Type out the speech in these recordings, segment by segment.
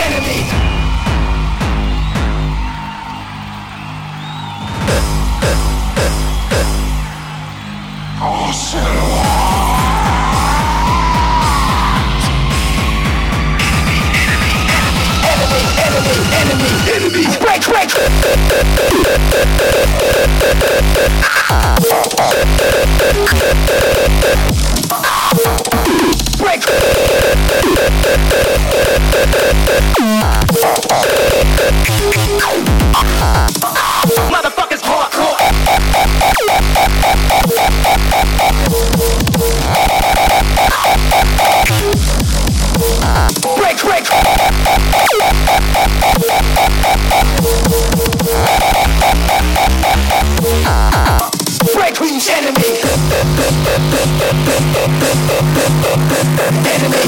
enemy. enemy, enemy, enemy, enemy, enemy, break, break break. Motherfuckers hardcore. Break, break. Uh, uh. Break Queen's enemy. Enemy.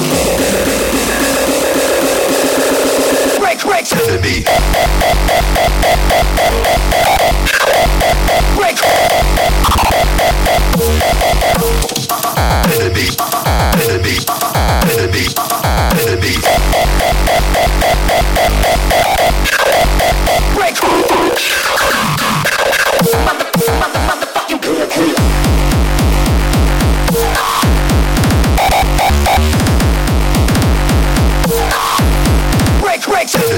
Break, break, enemy. Break. Enemy. Enemy. Enemy. Enemy. Break. Mother like to.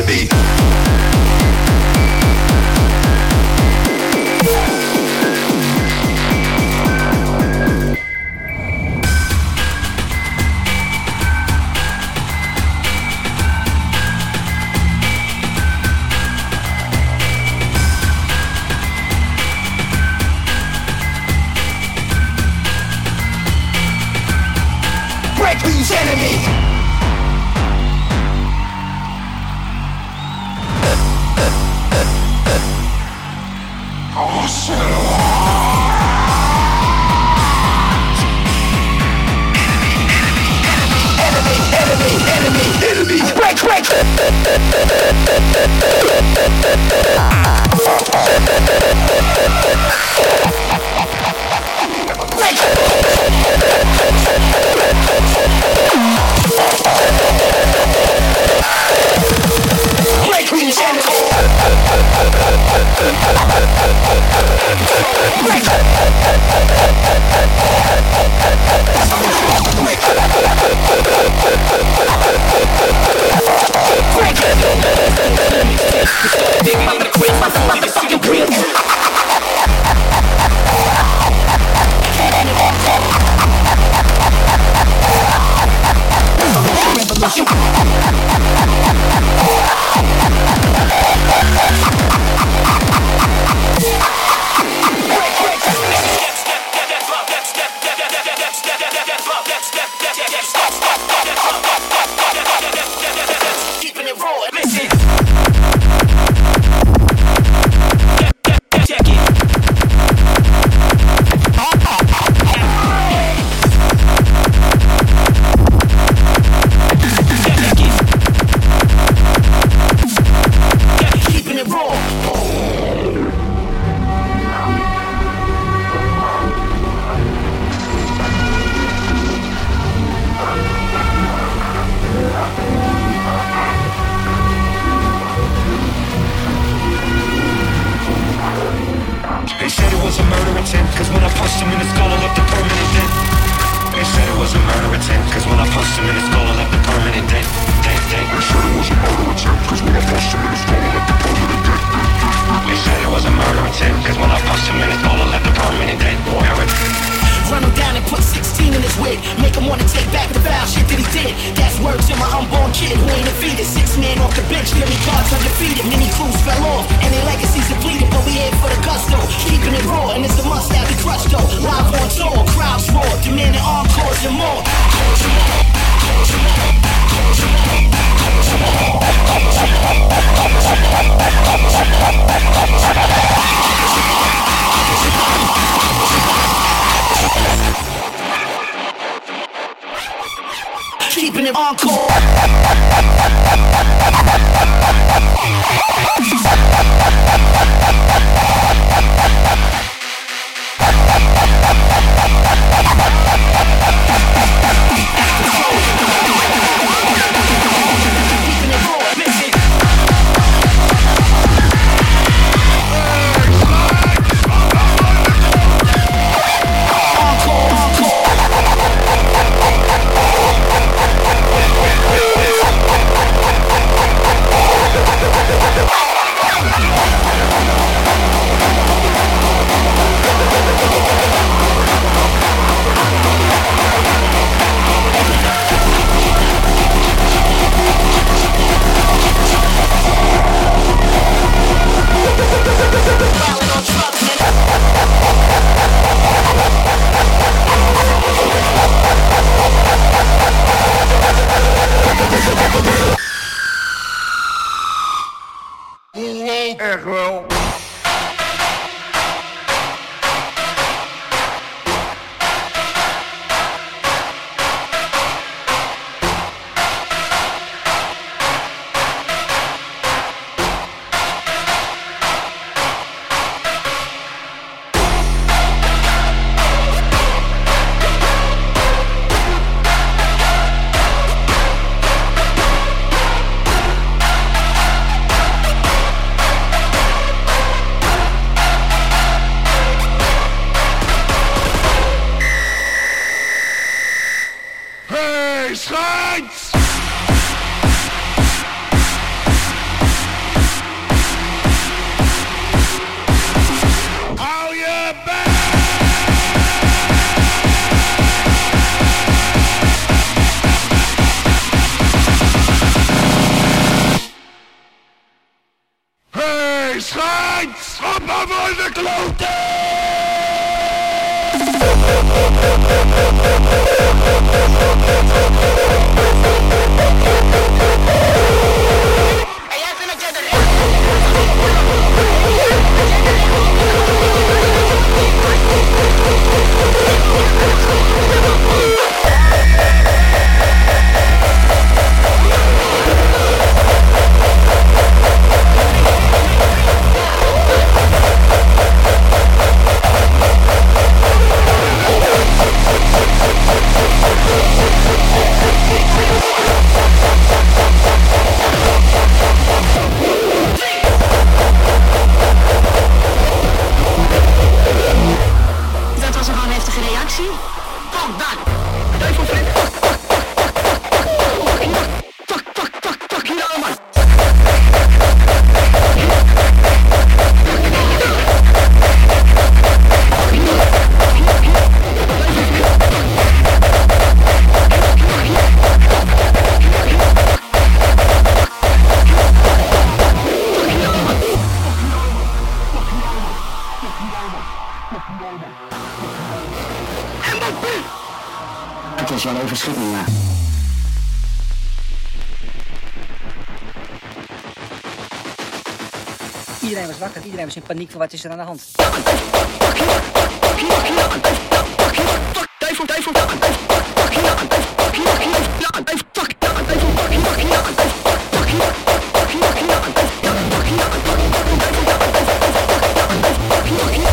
paniek van wat is er aan de hand.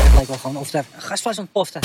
Het lijkt wel gewoon of daar gasvast was ontplofte.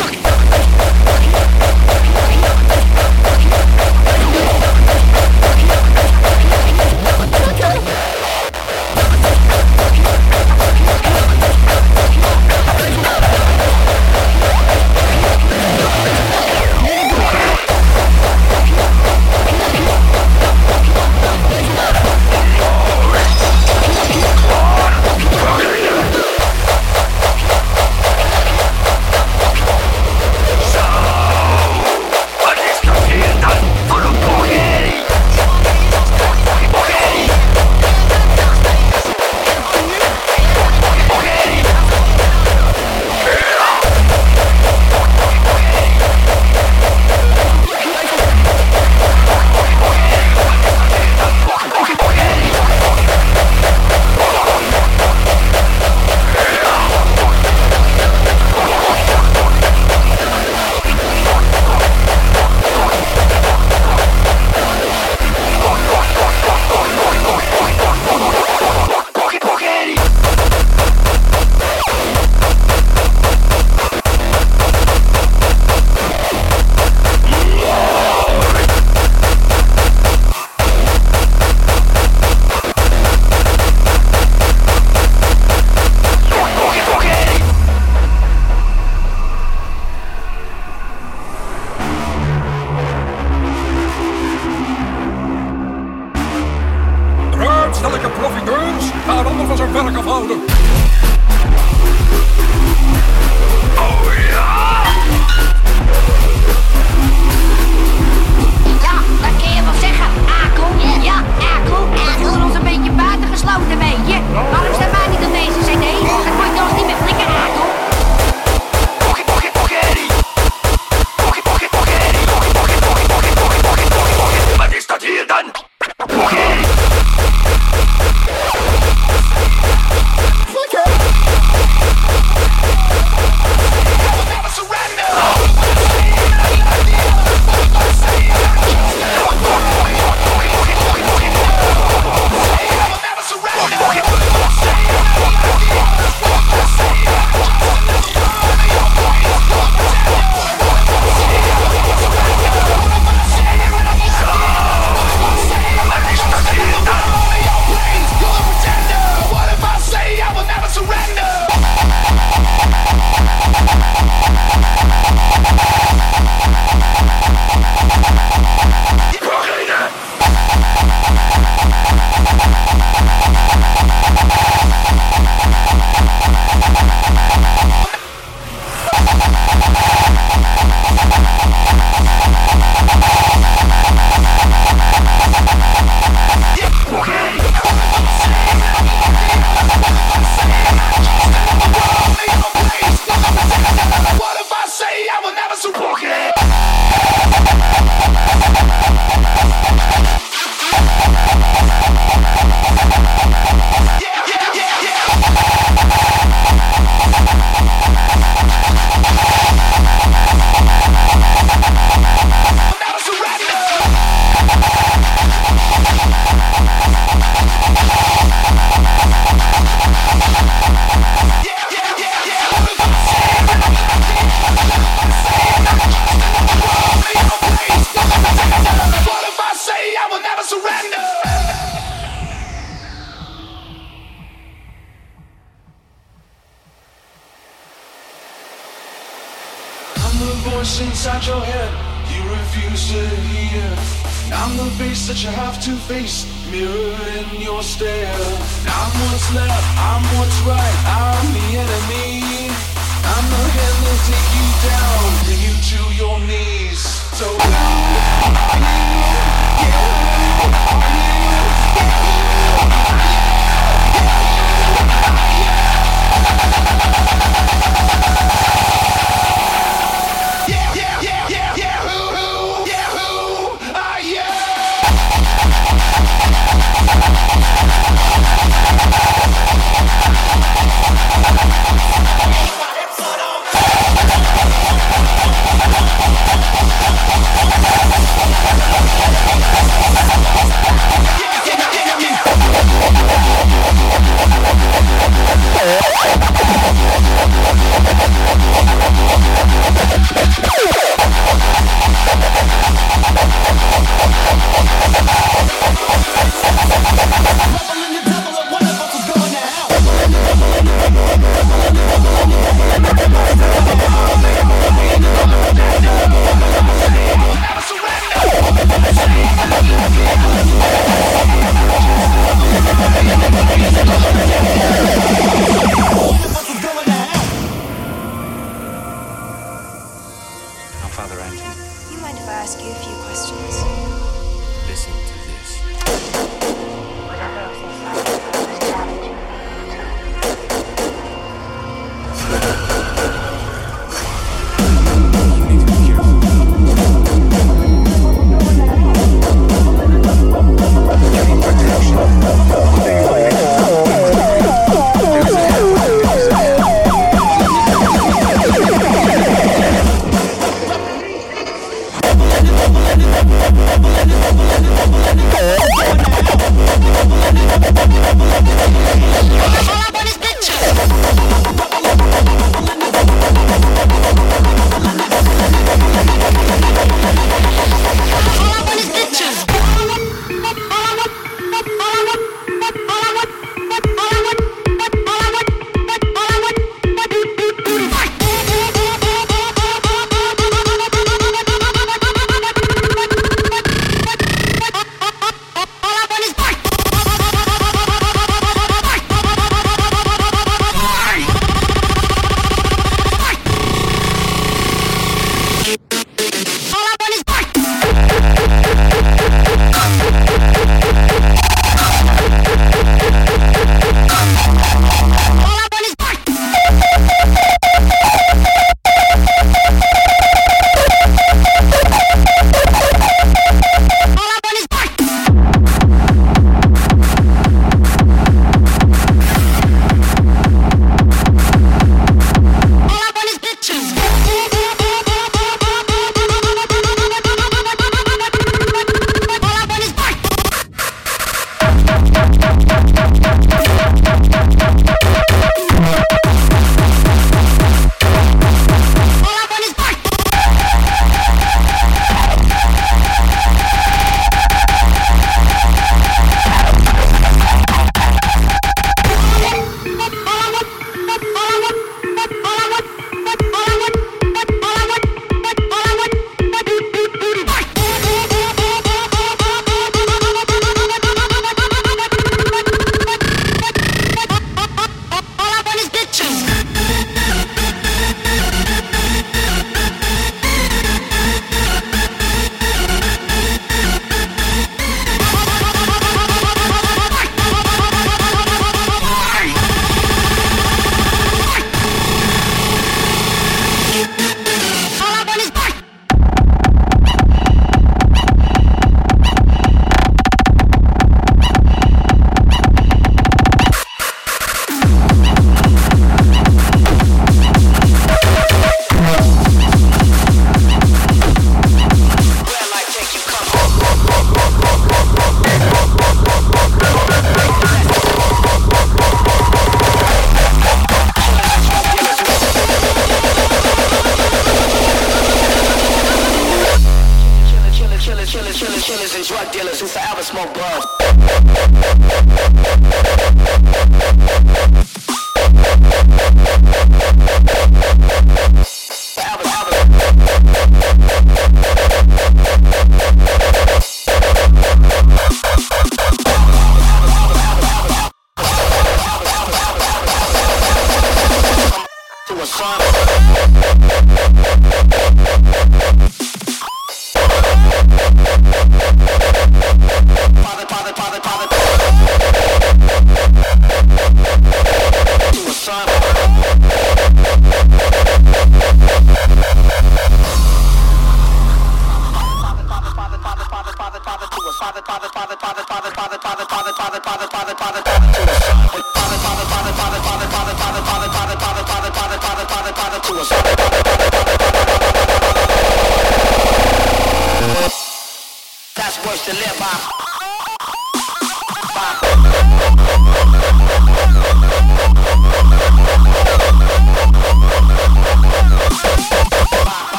that's worth to live by.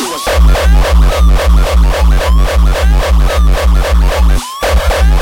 to us.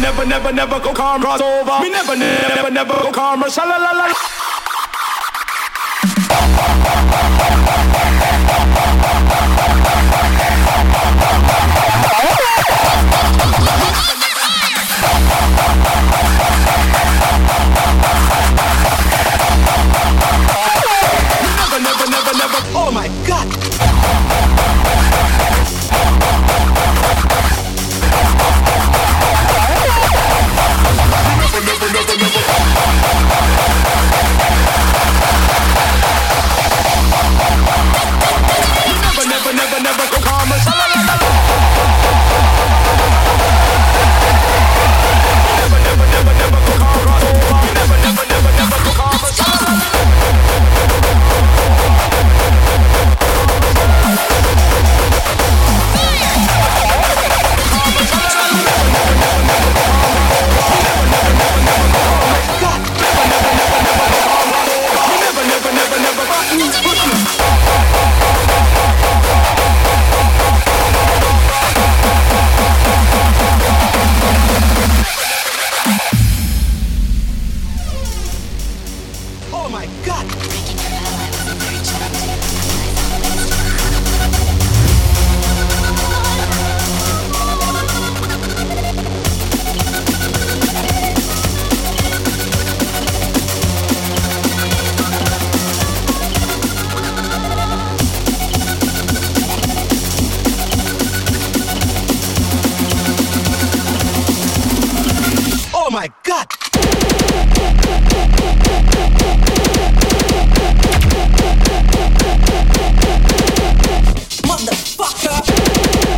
never, never, never, never go calm cross over. Me never, never, never, never go calm or shalalala. Never, never, never, never. Oh my god! Motherfucker!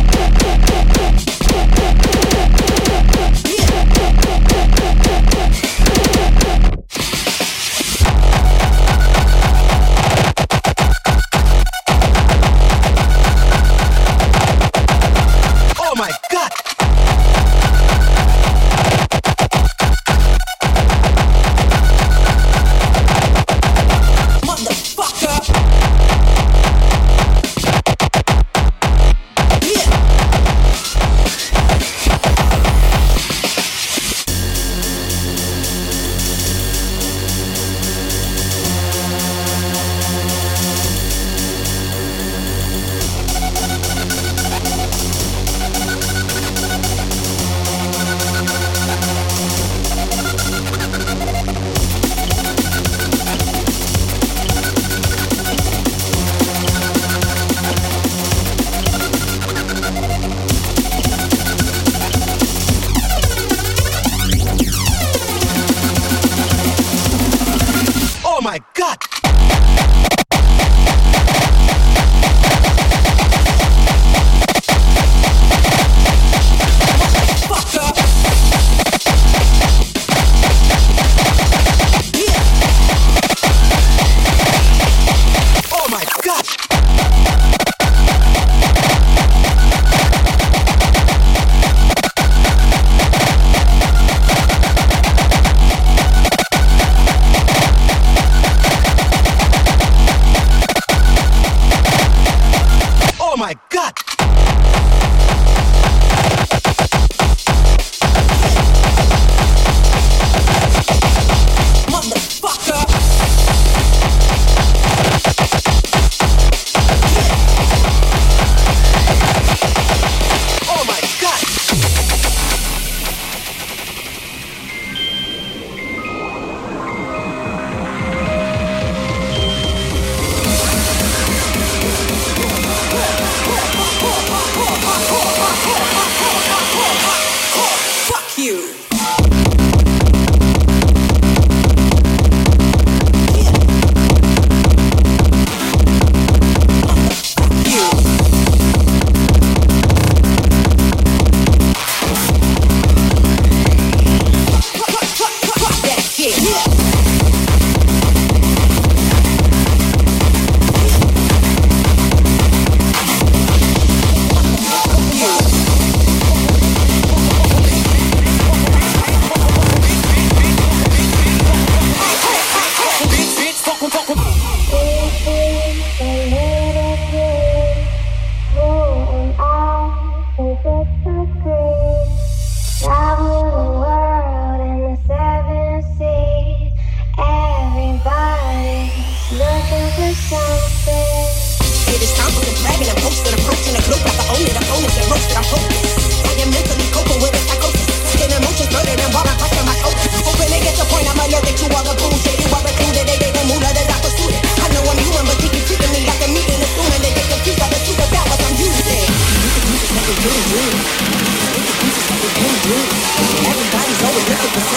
my God!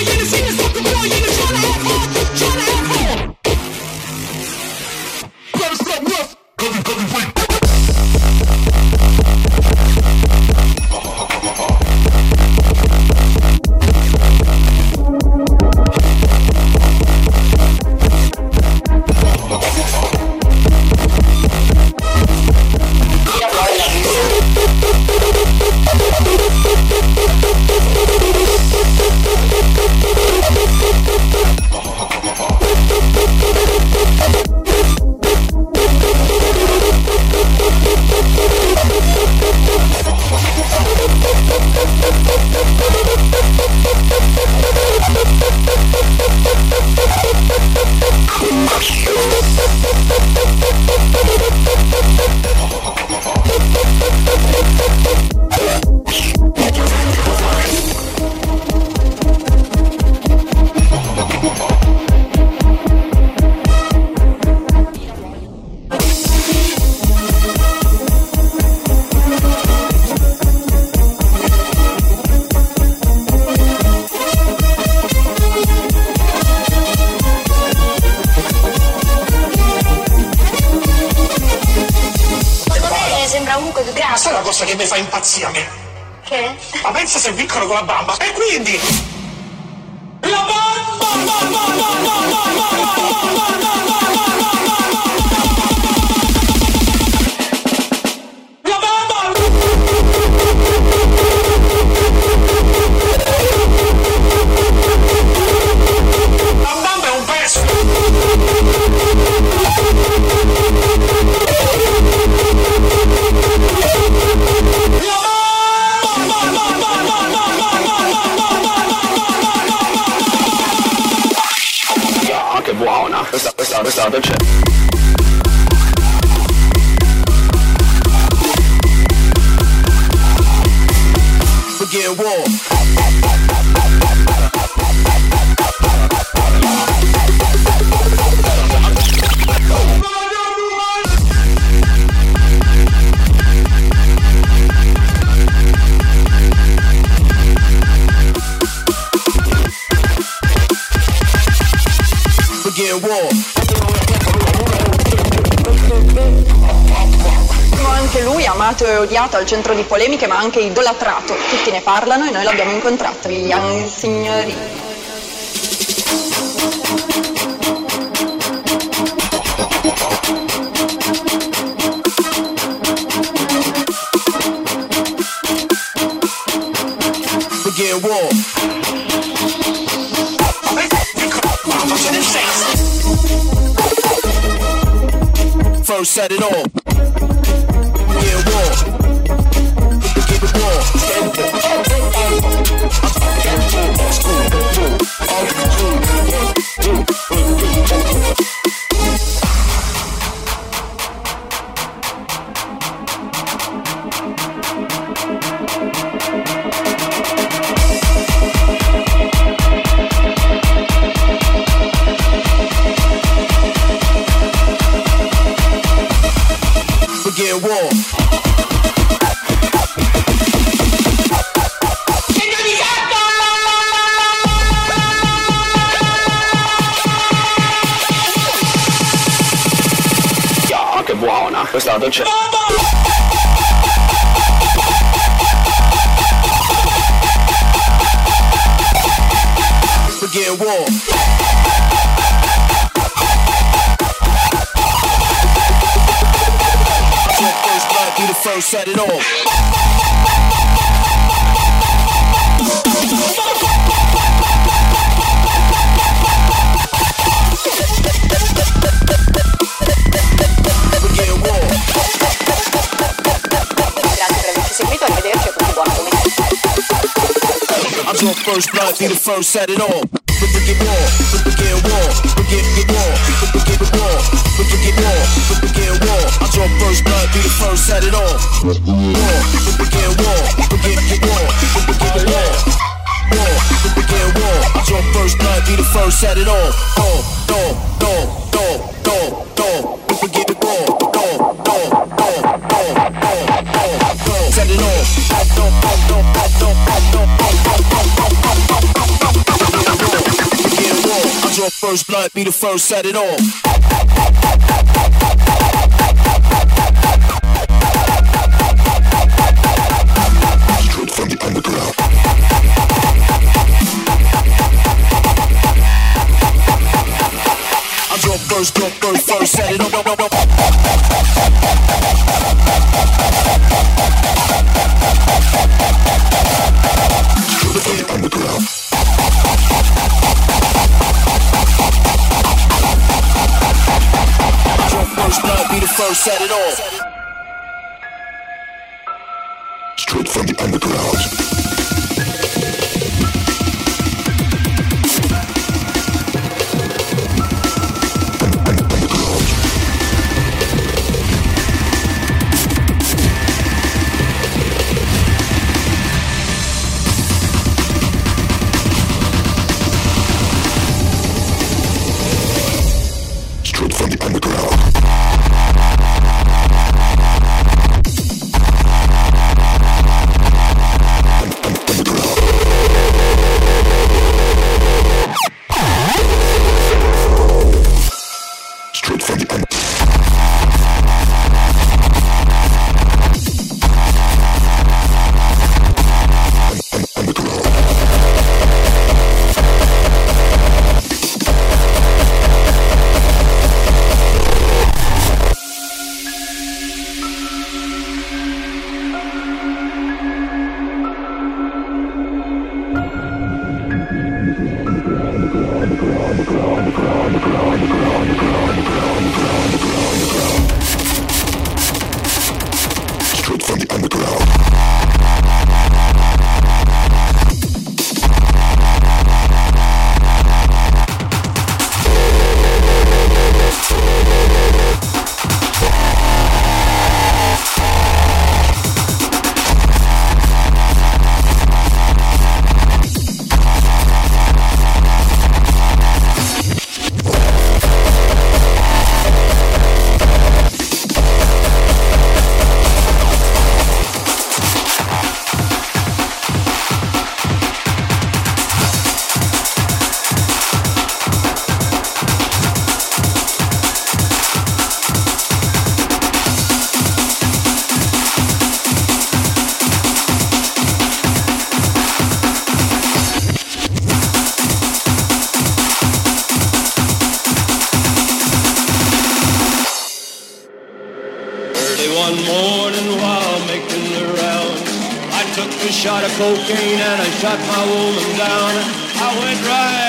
yenisini sakın yenisini odiato al centro di polemiche, ma anche idolatrato. Tutti ne parlano e noi l'abbiamo incontrato, il signori. Begin war. First set it off. La dolce. Begin war. First blood, be the first set it off. Draw first blood, be the first set it off. Begin war, begin war, get war, begin war, begin war, begin war. I draw first blood, be the first set it all. War, begin war, get war, begin war. War, begin war. I draw first blood, be the first set it the war. Set it. Draw first blood, be the first set it off. First, first, first set it off. First set it off. Straight from the underground. Shot my woman down. I went right